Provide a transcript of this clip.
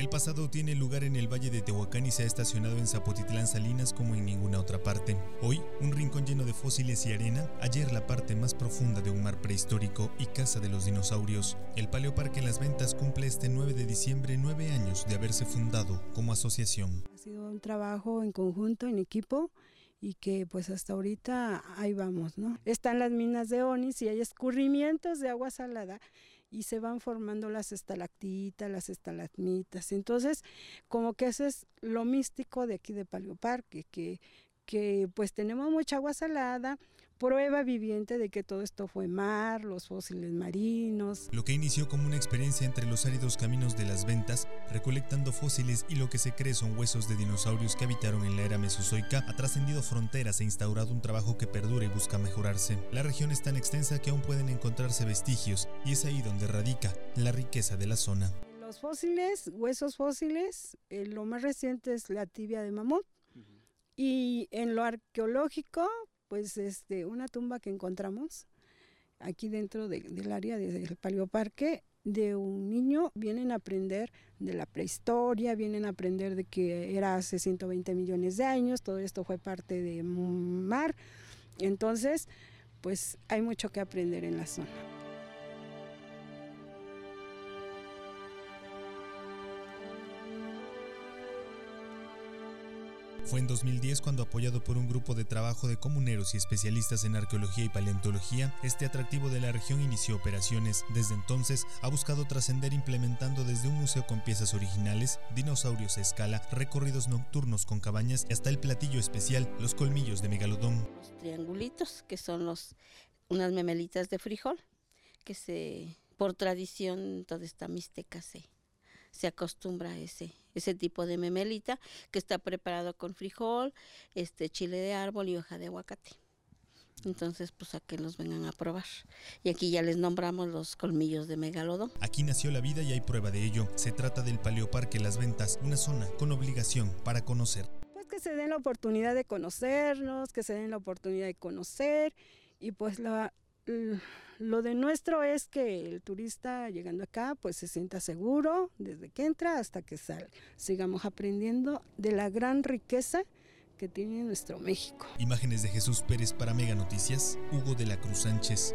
El pasado tiene lugar en el Valle de Tehuacán y se ha estacionado en Zapotitlán Salinas como en ninguna otra parte. Hoy, un rincón lleno de fósiles y arena, ayer la parte más profunda de un mar prehistórico y casa de los dinosaurios. El Paleoparque Las Ventas cumple este 9 de diciembre nueve años de haberse fundado como asociación. Ha sido un trabajo en conjunto, en equipo, y que pues hasta ahorita ahí vamos, ¿no? Están las minas de Onis y hay escurrimientos de agua salada y se van formando las estalactitas, las estalagmitas. Entonces, como que eso es lo místico de aquí de Paleoparque, que que pues tenemos mucha agua salada, prueba viviente de que todo esto fue mar, los fósiles marinos. Lo que inició como una experiencia entre los áridos caminos de las ventas, recolectando fósiles y lo que se cree son huesos de dinosaurios que habitaron en la era mesozoica, ha trascendido fronteras e instaurado un trabajo que perdura y busca mejorarse. La región es tan extensa que aún pueden encontrarse vestigios y es ahí donde radica la riqueza de la zona. Los fósiles, huesos fósiles, eh, lo más reciente es la tibia de mamut y en lo arqueológico, pues este, una tumba que encontramos aquí dentro del área del Paleoparque de un niño, vienen a aprender de la prehistoria, vienen a aprender de que era hace 120 millones de años, todo esto fue parte de mar, entonces pues hay mucho que aprender en la zona. Fue en 2010 cuando, apoyado por un grupo de trabajo de comuneros y especialistas en arqueología y paleontología, este atractivo de la región inició operaciones. Desde entonces ha buscado trascender implementando desde un museo con piezas originales, dinosaurios a escala, recorridos nocturnos con cabañas y hasta el platillo especial, los colmillos de megalodón. Los triangulitos, que son los unas memelitas de frijol, que se por tradición toda esta mixteca se se acostumbra a ese, ese tipo de memelita que está preparado con frijol, este chile de árbol y hoja de aguacate. Entonces, pues a que los vengan a probar. Y aquí ya les nombramos los colmillos de megalodón. Aquí nació la vida y hay prueba de ello. Se trata del Paleoparque Las Ventas, una zona con obligación para conocer. Pues que se den la oportunidad de conocernos, que se den la oportunidad de conocer y pues la, lo de nuestro es que el turista llegando acá pues se sienta seguro desde que entra hasta que sale. Sigamos aprendiendo de la gran riqueza que tiene nuestro México. Imágenes de Jesús Pérez para Mega Noticias, Hugo de la Cruz Sánchez.